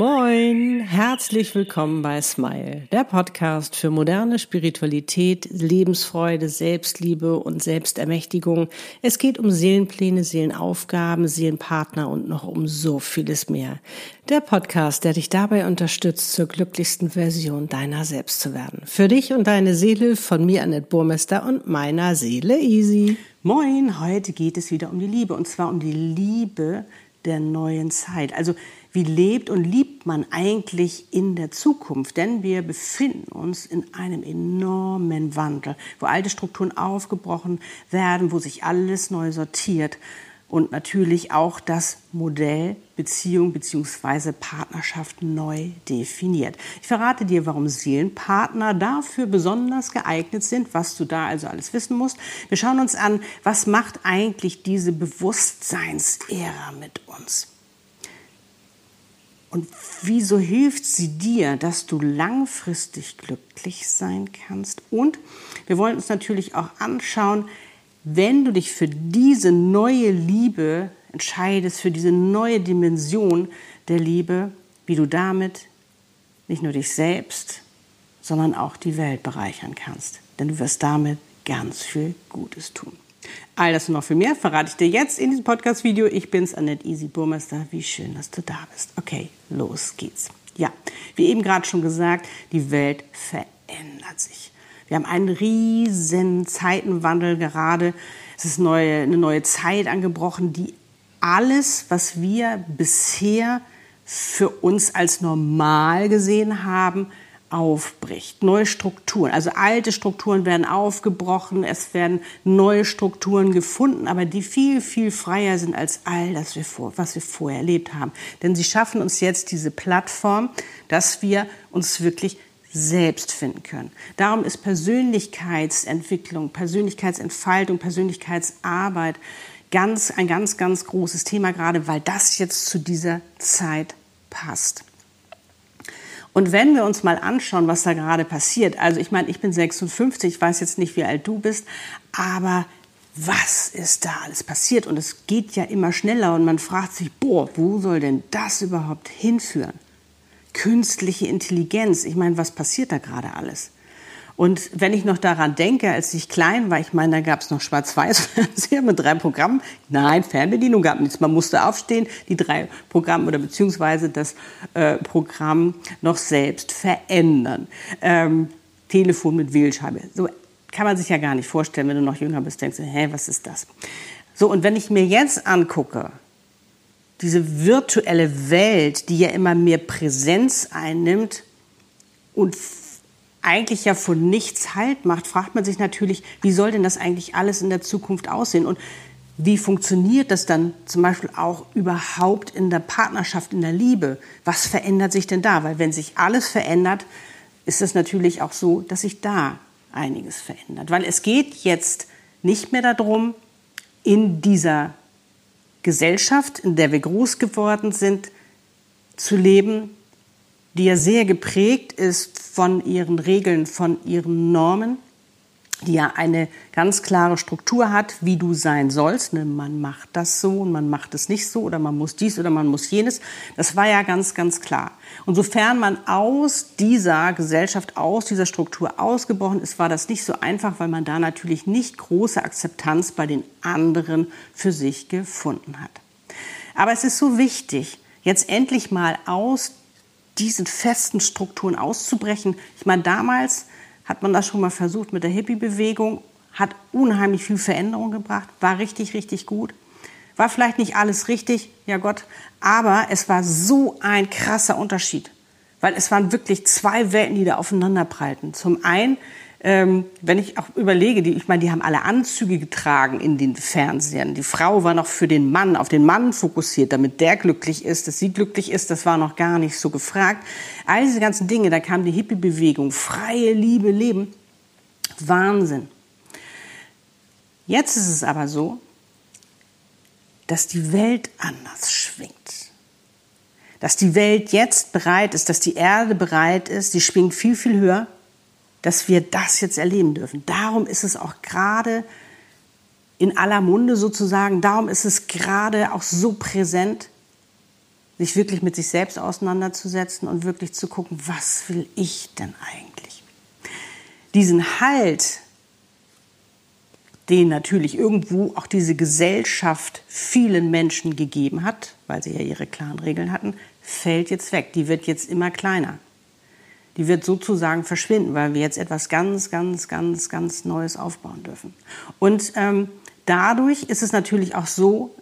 Moin, herzlich willkommen bei Smile, der Podcast für moderne Spiritualität, Lebensfreude, Selbstliebe und Selbstermächtigung. Es geht um Seelenpläne, Seelenaufgaben, Seelenpartner und noch um so vieles mehr. Der Podcast, der dich dabei unterstützt, zur glücklichsten Version deiner selbst zu werden. Für dich und deine Seele von mir, Annette Burmester und meiner Seele Easy. Moin, heute geht es wieder um die Liebe und zwar um die Liebe der neuen Zeit. Also wie lebt und liebt man eigentlich in der Zukunft? Denn wir befinden uns in einem enormen Wandel, wo alte Strukturen aufgebrochen werden, wo sich alles neu sortiert und natürlich auch das Modell Beziehung bzw. Partnerschaft neu definiert. Ich verrate dir, warum Seelenpartner dafür besonders geeignet sind, was du da also alles wissen musst. Wir schauen uns an, was macht eigentlich diese Bewusstseinsära mit uns? Und wieso hilft sie dir, dass du langfristig glücklich sein kannst? Und wir wollen uns natürlich auch anschauen, wenn du dich für diese neue Liebe entscheidest, für diese neue Dimension der Liebe, wie du damit nicht nur dich selbst, sondern auch die Welt bereichern kannst. Denn du wirst damit ganz viel Gutes tun. All das und noch viel mehr verrate ich dir jetzt in diesem Podcast-Video. Ich bin's, Annette Easy Burmester. Wie schön, dass du da bist. Okay, los geht's. Ja, wie eben gerade schon gesagt, die Welt verändert sich. Wir haben einen riesen Zeitenwandel gerade. Es ist neue, eine neue Zeit angebrochen, die alles, was wir bisher für uns als normal gesehen haben, aufbricht. Neue Strukturen, also alte Strukturen werden aufgebrochen, es werden neue Strukturen gefunden, aber die viel, viel freier sind als all das, was wir vorher erlebt haben. Denn sie schaffen uns jetzt diese Plattform, dass wir uns wirklich selbst finden können. Darum ist Persönlichkeitsentwicklung, Persönlichkeitsentfaltung, Persönlichkeitsarbeit ganz, ein ganz, ganz großes Thema, gerade weil das jetzt zu dieser Zeit passt. Und wenn wir uns mal anschauen, was da gerade passiert, also ich meine, ich bin 56, ich weiß jetzt nicht, wie alt du bist, aber was ist da alles passiert? Und es geht ja immer schneller und man fragt sich, boah, wo soll denn das überhaupt hinführen? Künstliche Intelligenz, ich meine, was passiert da gerade alles? Und wenn ich noch daran denke, als ich klein war, ich meine, da gab es noch Schwarz-Weiß-Fernseher mit drei Programmen. Nein, Fernbedienung gab nichts. Man musste aufstehen, die drei Programme oder beziehungsweise das äh, Programm noch selbst verändern. Ähm, Telefon mit Wählscheibe. So kann man sich ja gar nicht vorstellen, wenn du noch jünger bist, denkst du, hä, was ist das? So, und wenn ich mir jetzt angucke, diese virtuelle Welt, die ja immer mehr Präsenz einnimmt und eigentlich ja von nichts Halt macht, fragt man sich natürlich, wie soll denn das eigentlich alles in der Zukunft aussehen? Und wie funktioniert das dann zum Beispiel auch überhaupt in der Partnerschaft, in der Liebe? Was verändert sich denn da? Weil wenn sich alles verändert, ist es natürlich auch so, dass sich da einiges verändert. Weil es geht jetzt nicht mehr darum, in dieser Gesellschaft, in der wir groß geworden sind, zu leben, die ja sehr geprägt ist von ihren Regeln, von ihren Normen, die ja eine ganz klare Struktur hat, wie du sein sollst. Ne, man macht das so und man macht es nicht so oder man muss dies oder man muss jenes. Das war ja ganz, ganz klar. Und sofern man aus dieser Gesellschaft, aus dieser Struktur ausgebrochen ist, war das nicht so einfach, weil man da natürlich nicht große Akzeptanz bei den anderen für sich gefunden hat. Aber es ist so wichtig, jetzt endlich mal aus diesen festen Strukturen auszubrechen. Ich meine, damals hat man das schon mal versucht mit der Hippie-Bewegung, hat unheimlich viel Veränderung gebracht, war richtig, richtig gut. War vielleicht nicht alles richtig, ja Gott, aber es war so ein krasser Unterschied, weil es waren wirklich zwei Welten, die da aufeinander prallten. Zum einen ähm, wenn ich auch überlege, die, ich meine, die haben alle Anzüge getragen in den Fernsehern. Die Frau war noch für den Mann, auf den Mann fokussiert, damit der glücklich ist, dass sie glücklich ist, das war noch gar nicht so gefragt. All diese ganzen Dinge, da kam die Hippie-Bewegung, freie Liebe, Leben. Wahnsinn. Jetzt ist es aber so, dass die Welt anders schwingt. Dass die Welt jetzt bereit ist, dass die Erde bereit ist, die schwingt viel, viel höher dass wir das jetzt erleben dürfen. Darum ist es auch gerade in aller Munde sozusagen, darum ist es gerade auch so präsent, sich wirklich mit sich selbst auseinanderzusetzen und wirklich zu gucken, was will ich denn eigentlich? Diesen Halt, den natürlich irgendwo auch diese Gesellschaft vielen Menschen gegeben hat, weil sie ja ihre klaren Regeln hatten, fällt jetzt weg. Die wird jetzt immer kleiner. Die wird sozusagen verschwinden, weil wir jetzt etwas ganz, ganz, ganz, ganz Neues aufbauen dürfen. Und ähm, dadurch ist es natürlich auch so,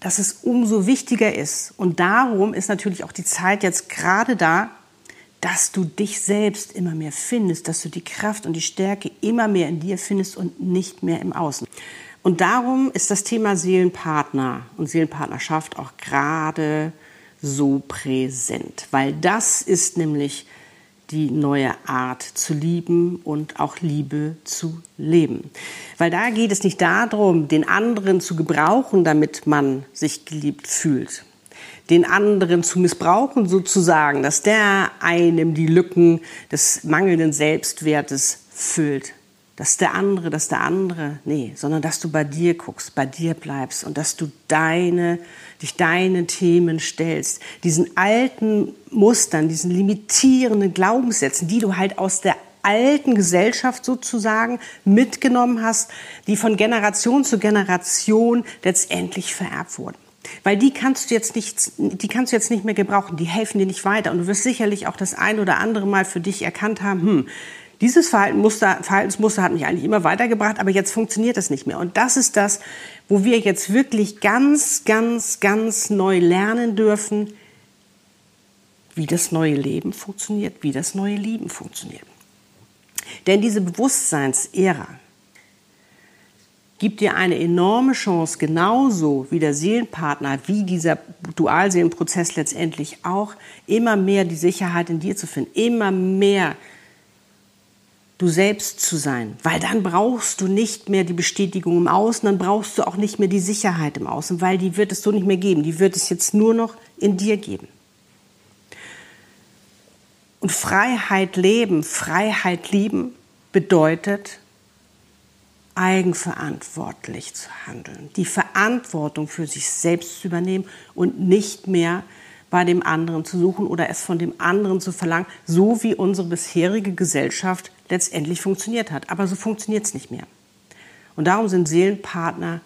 dass es umso wichtiger ist. Und darum ist natürlich auch die Zeit jetzt gerade da, dass du dich selbst immer mehr findest, dass du die Kraft und die Stärke immer mehr in dir findest und nicht mehr im Außen. Und darum ist das Thema Seelenpartner und Seelenpartnerschaft auch gerade so präsent, weil das ist nämlich die neue Art zu lieben und auch Liebe zu leben. Weil da geht es nicht darum, den anderen zu gebrauchen, damit man sich geliebt fühlt. Den anderen zu missbrauchen sozusagen, dass der einem die Lücken des mangelnden Selbstwertes füllt dass der andere, dass der andere, nee, sondern dass du bei dir guckst, bei dir bleibst und dass du deine, dich deinen Themen stellst, diesen alten Mustern, diesen limitierenden Glaubenssätzen, die du halt aus der alten Gesellschaft sozusagen mitgenommen hast, die von Generation zu Generation letztendlich vererbt wurden. Weil die kannst du jetzt nicht, die kannst du jetzt nicht mehr gebrauchen, die helfen dir nicht weiter. Und du wirst sicherlich auch das ein oder andere Mal für dich erkannt haben, hm, dieses Verhaltensmuster, Verhaltensmuster hat mich eigentlich immer weitergebracht, aber jetzt funktioniert das nicht mehr. Und das ist das, wo wir jetzt wirklich ganz, ganz, ganz neu lernen dürfen, wie das neue Leben funktioniert, wie das neue Lieben funktioniert. Denn diese Bewusstseinsära gibt dir eine enorme Chance, genauso wie der Seelenpartner, wie dieser Dualseelenprozess letztendlich auch, immer mehr die Sicherheit in dir zu finden, immer mehr du selbst zu sein, weil dann brauchst du nicht mehr die Bestätigung im Außen, dann brauchst du auch nicht mehr die Sicherheit im Außen, weil die wird es so nicht mehr geben, die wird es jetzt nur noch in dir geben. Und Freiheit leben, Freiheit lieben bedeutet eigenverantwortlich zu handeln, die Verantwortung für sich selbst zu übernehmen und nicht mehr bei dem anderen zu suchen oder es von dem anderen zu verlangen, so wie unsere bisherige Gesellschaft letztendlich funktioniert hat. Aber so funktioniert es nicht mehr. Und darum sind Seelenpartner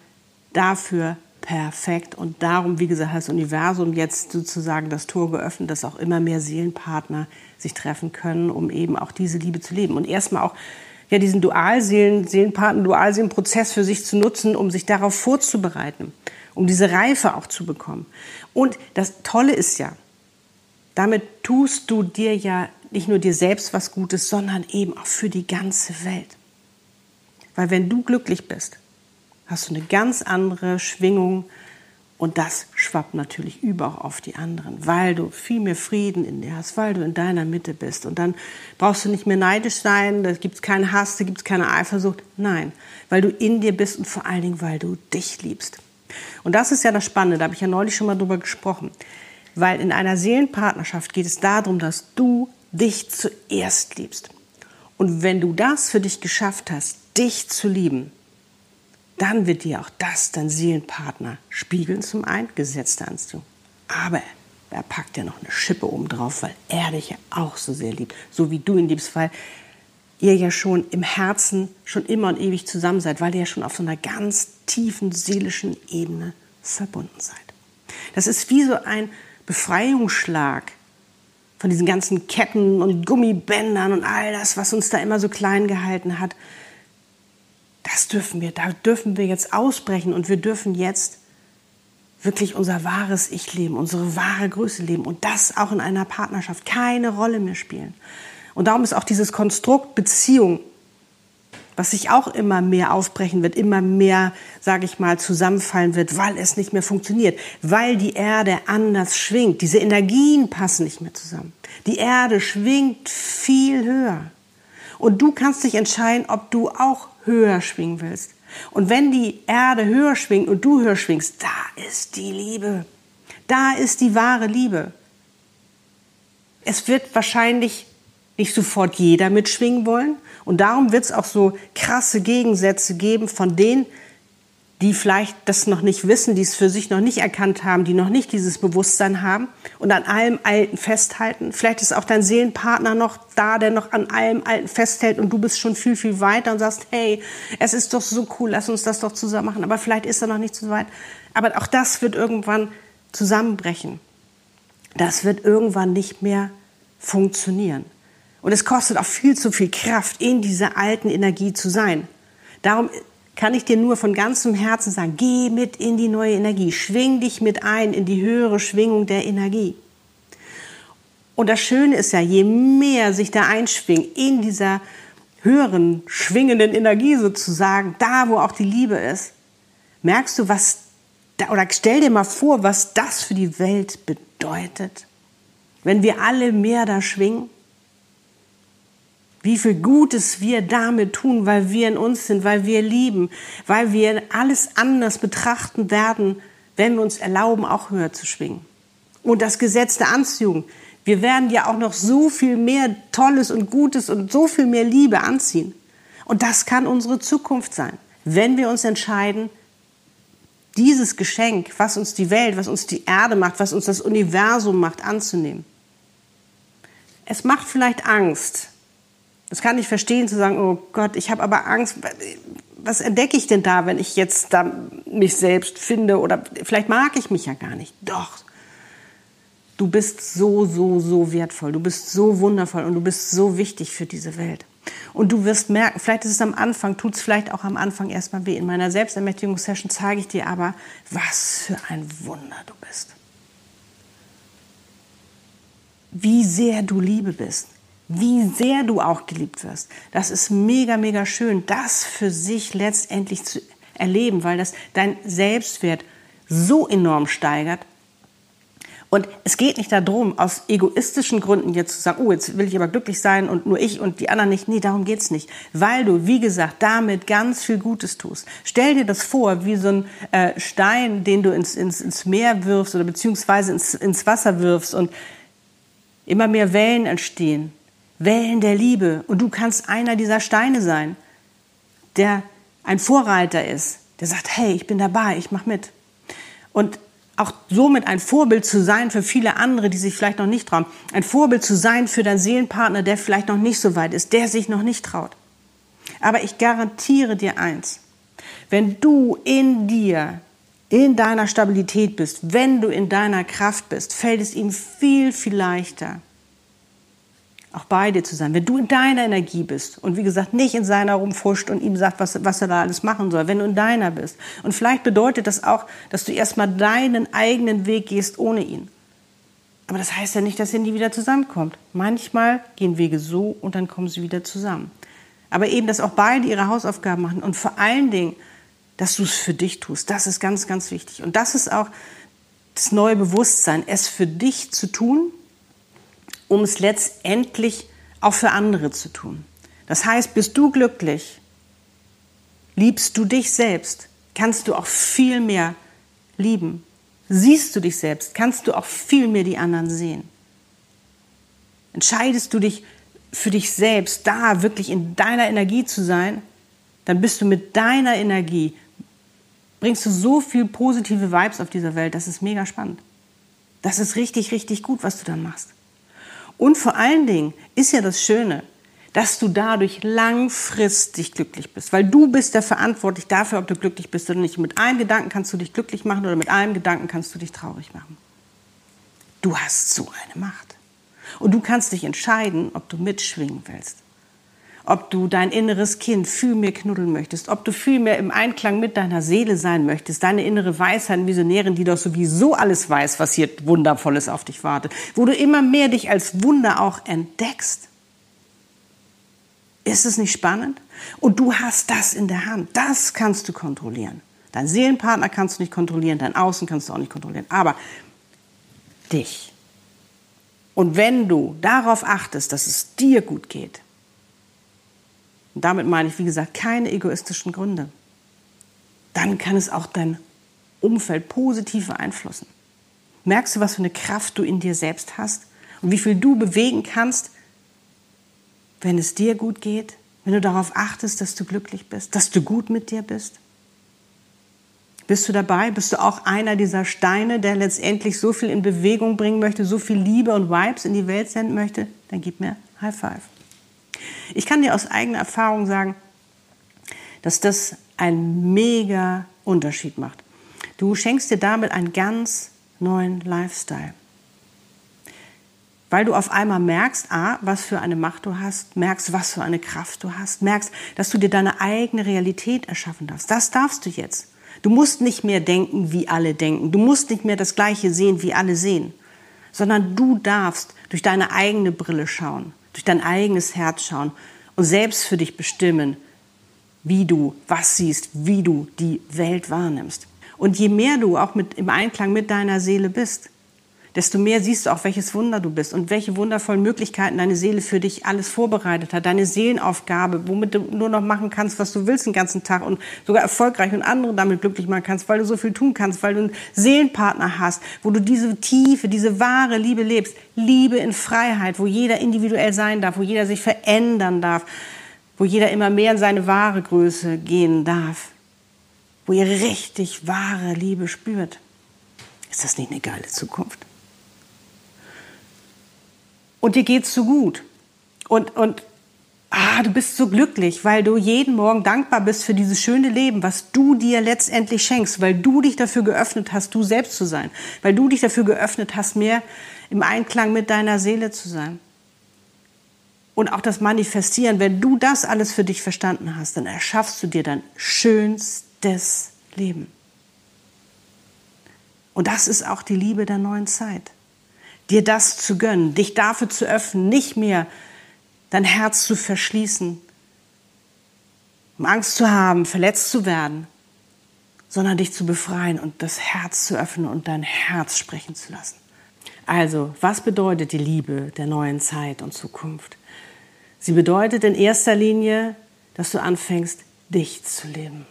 dafür perfekt. Und darum, wie gesagt, hat das Universum jetzt sozusagen das Tor geöffnet, dass auch immer mehr Seelenpartner sich treffen können, um eben auch diese Liebe zu leben. Und erstmal auch ja, diesen Dualseelen, Seelenpartner, Dualseelenprozess für sich zu nutzen, um sich darauf vorzubereiten, um diese Reife auch zu bekommen. Und das Tolle ist ja, damit tust du dir ja nicht nur dir selbst was Gutes, sondern eben auch für die ganze Welt. Weil wenn du glücklich bist, hast du eine ganz andere Schwingung und das schwappt natürlich über auch auf die anderen, weil du viel mehr Frieden in dir hast, weil du in deiner Mitte bist. Und dann brauchst du nicht mehr neidisch sein, da gibt es keinen Hass, da gibt es keine Eifersucht. Nein, weil du in dir bist und vor allen Dingen, weil du dich liebst. Und das ist ja das Spannende, da habe ich ja neulich schon mal drüber gesprochen. Weil in einer Seelenpartnerschaft geht es darum, dass du dich zuerst liebst. Und wenn du das für dich geschafft hast, dich zu lieben, dann wird dir auch das dein Seelenpartner spiegeln zum einen, gesetzte Anziehung. Aber er packt ja noch eine Schippe oben drauf, weil er dich ja auch so sehr liebt, so wie du ihn liebst, weil ihr ja schon im Herzen schon immer und ewig zusammen seid, weil ihr ja schon auf so einer ganz tiefen seelischen Ebene verbunden seid. Das ist wie so ein Befreiungsschlag von diesen ganzen Ketten und Gummibändern und all das, was uns da immer so klein gehalten hat. Das dürfen wir, da dürfen wir jetzt ausbrechen und wir dürfen jetzt wirklich unser wahres Ich leben, unsere wahre Größe leben und das auch in einer Partnerschaft keine Rolle mehr spielen. Und darum ist auch dieses Konstrukt Beziehung was sich auch immer mehr aufbrechen wird, immer mehr, sage ich mal, zusammenfallen wird, weil es nicht mehr funktioniert, weil die Erde anders schwingt. Diese Energien passen nicht mehr zusammen. Die Erde schwingt viel höher. Und du kannst dich entscheiden, ob du auch höher schwingen willst. Und wenn die Erde höher schwingt und du höher schwingst, da ist die Liebe. Da ist die wahre Liebe. Es wird wahrscheinlich nicht sofort jeder mitschwingen wollen. Und darum wird es auch so krasse Gegensätze geben von den die vielleicht das noch nicht wissen, die es für sich noch nicht erkannt haben, die noch nicht dieses Bewusstsein haben und an allem Alten festhalten. Vielleicht ist auch dein Seelenpartner noch da, der noch an allem Alten festhält und du bist schon viel, viel weiter und sagst, hey, es ist doch so cool, lass uns das doch zusammen machen. Aber vielleicht ist er noch nicht so weit. Aber auch das wird irgendwann zusammenbrechen. Das wird irgendwann nicht mehr funktionieren. Und es kostet auch viel zu viel Kraft, in dieser alten Energie zu sein. Darum kann ich dir nur von ganzem Herzen sagen, geh mit in die neue Energie, schwing dich mit ein in die höhere Schwingung der Energie. Und das Schöne ist ja, je mehr sich da einschwingt in dieser höheren, schwingenden Energie sozusagen, da wo auch die Liebe ist, merkst du, was, da, oder stell dir mal vor, was das für die Welt bedeutet, wenn wir alle mehr da schwingen wie viel Gutes wir damit tun, weil wir in uns sind, weil wir lieben, weil wir alles anders betrachten werden, wenn wir uns erlauben, auch höher zu schwingen. Und das Gesetz der Anziehung. Wir werden ja auch noch so viel mehr Tolles und Gutes und so viel mehr Liebe anziehen. Und das kann unsere Zukunft sein, wenn wir uns entscheiden, dieses Geschenk, was uns die Welt, was uns die Erde macht, was uns das Universum macht, anzunehmen. Es macht vielleicht Angst, das kann ich verstehen, zu sagen, oh Gott, ich habe aber Angst. Was entdecke ich denn da, wenn ich jetzt da mich selbst finde? Oder vielleicht mag ich mich ja gar nicht. Doch. Du bist so, so, so wertvoll. Du bist so wundervoll und du bist so wichtig für diese Welt. Und du wirst merken, vielleicht ist es am Anfang, tut es vielleicht auch am Anfang erstmal weh. In meiner Selbstermächtigungssession zeige ich dir aber, was für ein Wunder du bist. Wie sehr du Liebe bist wie sehr du auch geliebt wirst. Das ist mega, mega schön, das für sich letztendlich zu erleben, weil das dein Selbstwert so enorm steigert. Und es geht nicht darum, aus egoistischen Gründen jetzt zu sagen, oh, jetzt will ich aber glücklich sein und nur ich und die anderen nicht. Nee, darum geht's nicht. Weil du, wie gesagt, damit ganz viel Gutes tust. Stell dir das vor, wie so ein äh, Stein, den du ins, ins, ins Meer wirfst oder beziehungsweise ins, ins Wasser wirfst und immer mehr Wellen entstehen. Wellen der Liebe. Und du kannst einer dieser Steine sein, der ein Vorreiter ist, der sagt, hey, ich bin dabei, ich mach mit. Und auch somit ein Vorbild zu sein für viele andere, die sich vielleicht noch nicht trauen. Ein Vorbild zu sein für deinen Seelenpartner, der vielleicht noch nicht so weit ist, der sich noch nicht traut. Aber ich garantiere dir eins, wenn du in dir, in deiner Stabilität bist, wenn du in deiner Kraft bist, fällt es ihm viel, viel leichter, auch bei dir zu sein. Wenn du in deiner Energie bist und wie gesagt nicht in seiner rumfuscht und ihm sagt, was, was er da alles machen soll, wenn du in deiner bist. Und vielleicht bedeutet das auch, dass du erstmal deinen eigenen Weg gehst ohne ihn. Aber das heißt ja nicht, dass ihr nie wieder zusammenkommt. Manchmal gehen Wege so und dann kommen sie wieder zusammen. Aber eben, dass auch beide ihre Hausaufgaben machen und vor allen Dingen, dass du es für dich tust. Das ist ganz, ganz wichtig. Und das ist auch das neue Bewusstsein, es für dich zu tun um es letztendlich auch für andere zu tun. Das heißt, bist du glücklich, liebst du dich selbst, kannst du auch viel mehr lieben. Siehst du dich selbst, kannst du auch viel mehr die anderen sehen. Entscheidest du dich für dich selbst, da wirklich in deiner Energie zu sein, dann bist du mit deiner Energie, bringst du so viel positive Vibes auf dieser Welt, das ist mega spannend. Das ist richtig, richtig gut, was du dann machst. Und vor allen Dingen ist ja das Schöne, dass du dadurch langfristig glücklich bist, weil du bist ja verantwortlich dafür, ob du glücklich bist oder nicht. Mit einem Gedanken kannst du dich glücklich machen oder mit einem Gedanken kannst du dich traurig machen. Du hast so eine Macht. Und du kannst dich entscheiden, ob du mitschwingen willst ob du dein inneres Kind viel mehr knuddeln möchtest, ob du viel mehr im Einklang mit deiner Seele sein möchtest, deine innere Weisheit, Visionärin, die doch sowieso alles weiß, was hier Wundervolles auf dich wartet, wo du immer mehr dich als Wunder auch entdeckst. Ist es nicht spannend? Und du hast das in der Hand. Das kannst du kontrollieren. Dein Seelenpartner kannst du nicht kontrollieren, dein Außen kannst du auch nicht kontrollieren, aber dich. Und wenn du darauf achtest, dass es dir gut geht, und damit meine ich, wie gesagt, keine egoistischen Gründe, dann kann es auch dein Umfeld positiv beeinflussen. Merkst du, was für eine Kraft du in dir selbst hast und wie viel du bewegen kannst, wenn es dir gut geht, wenn du darauf achtest, dass du glücklich bist, dass du gut mit dir bist? Bist du dabei? Bist du auch einer dieser Steine, der letztendlich so viel in Bewegung bringen möchte, so viel Liebe und Vibes in die Welt senden möchte? Dann gib mir High Five. Ich kann dir aus eigener Erfahrung sagen, dass das einen mega Unterschied macht. Du schenkst dir damit einen ganz neuen Lifestyle. Weil du auf einmal merkst, ah, was für eine Macht du hast, merkst, was für eine Kraft du hast, merkst, dass du dir deine eigene Realität erschaffen darfst. Das darfst du jetzt. Du musst nicht mehr denken, wie alle denken. Du musst nicht mehr das Gleiche sehen, wie alle sehen. Sondern du darfst durch deine eigene Brille schauen, durch dein eigenes Herz schauen und selbst für dich bestimmen, wie du was siehst, wie du die Welt wahrnimmst. Und je mehr du auch mit, im Einklang mit deiner Seele bist, desto mehr siehst du auch, welches Wunder du bist und welche wundervollen Möglichkeiten deine Seele für dich alles vorbereitet hat. Deine Seelenaufgabe, womit du nur noch machen kannst, was du willst den ganzen Tag und sogar erfolgreich und andere damit glücklich machen kannst, weil du so viel tun kannst, weil du einen Seelenpartner hast, wo du diese Tiefe, diese wahre Liebe lebst. Liebe in Freiheit, wo jeder individuell sein darf, wo jeder sich verändern darf, wo jeder immer mehr in seine wahre Größe gehen darf, wo ihr richtig wahre Liebe spürt. Ist das nicht eine geile Zukunft? Und dir geht's so gut. Und, und ah, du bist so glücklich, weil du jeden Morgen dankbar bist für dieses schöne Leben, was du dir letztendlich schenkst, weil du dich dafür geöffnet hast, du selbst zu sein, weil du dich dafür geöffnet hast, mehr im Einklang mit deiner Seele zu sein. Und auch das Manifestieren, wenn du das alles für dich verstanden hast, dann erschaffst du dir dein schönstes Leben. Und das ist auch die Liebe der neuen Zeit dir das zu gönnen, dich dafür zu öffnen, nicht mehr dein Herz zu verschließen, um Angst zu haben, verletzt zu werden, sondern dich zu befreien und das Herz zu öffnen und dein Herz sprechen zu lassen. Also, was bedeutet die Liebe der neuen Zeit und Zukunft? Sie bedeutet in erster Linie, dass du anfängst, dich zu leben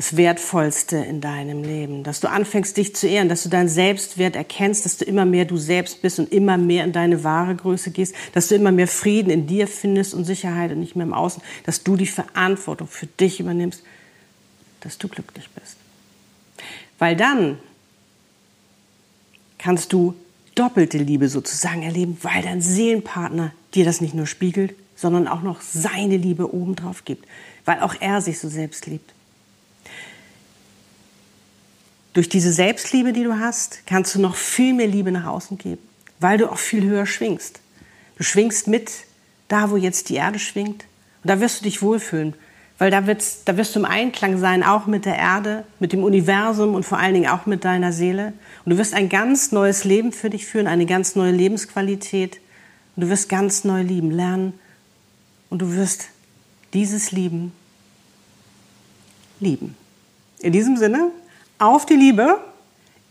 das Wertvollste in deinem Leben, dass du anfängst, dich zu ehren, dass du deinen Selbstwert erkennst, dass du immer mehr du selbst bist und immer mehr in deine wahre Größe gehst, dass du immer mehr Frieden in dir findest und Sicherheit und nicht mehr im Außen, dass du die Verantwortung für dich übernimmst, dass du glücklich bist. Weil dann kannst du doppelte Liebe sozusagen erleben, weil dein Seelenpartner dir das nicht nur spiegelt, sondern auch noch seine Liebe obendrauf gibt, weil auch er sich so selbst liebt. Durch diese Selbstliebe, die du hast, kannst du noch viel mehr Liebe nach außen geben, weil du auch viel höher schwingst. Du schwingst mit da, wo jetzt die Erde schwingt. Und da wirst du dich wohlfühlen, weil da, wird's, da wirst du im Einklang sein, auch mit der Erde, mit dem Universum und vor allen Dingen auch mit deiner Seele. Und du wirst ein ganz neues Leben für dich führen, eine ganz neue Lebensqualität. Und du wirst ganz neu lieben lernen. Und du wirst dieses Lieben lieben. In diesem Sinne, auf die Liebe.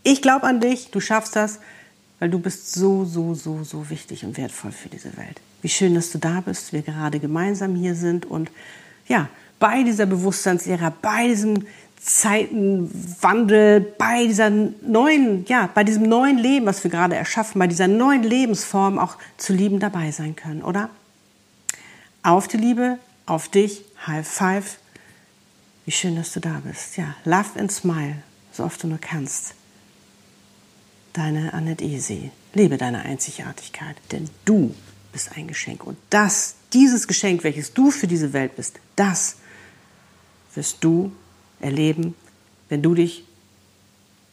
Ich glaube an dich, du schaffst das, weil du bist so, so, so, so wichtig und wertvoll für diese Welt. Wie schön, dass du da bist, wir gerade gemeinsam hier sind und ja, bei dieser Bewusstseinslehre, bei diesem Zeitenwandel, bei dieser neuen, ja, bei diesem neuen Leben, was wir gerade erschaffen, bei dieser neuen Lebensform auch zu lieben dabei sein können, oder? Auf die Liebe, auf dich, High Five. Wie schön, dass du da bist. Ja, love and smile so oft du nur kannst. Deine Annette Easy. Lebe deine Einzigartigkeit, denn du bist ein Geschenk. Und das, dieses Geschenk, welches du für diese Welt bist, das wirst du erleben, wenn du dich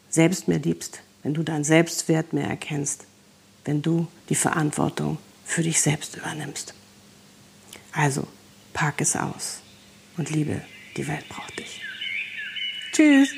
selbst mehr liebst, wenn du deinen Selbstwert mehr erkennst, wenn du die Verantwortung für dich selbst übernimmst. Also, pack es aus und liebe, die Welt braucht dich. Tschüss.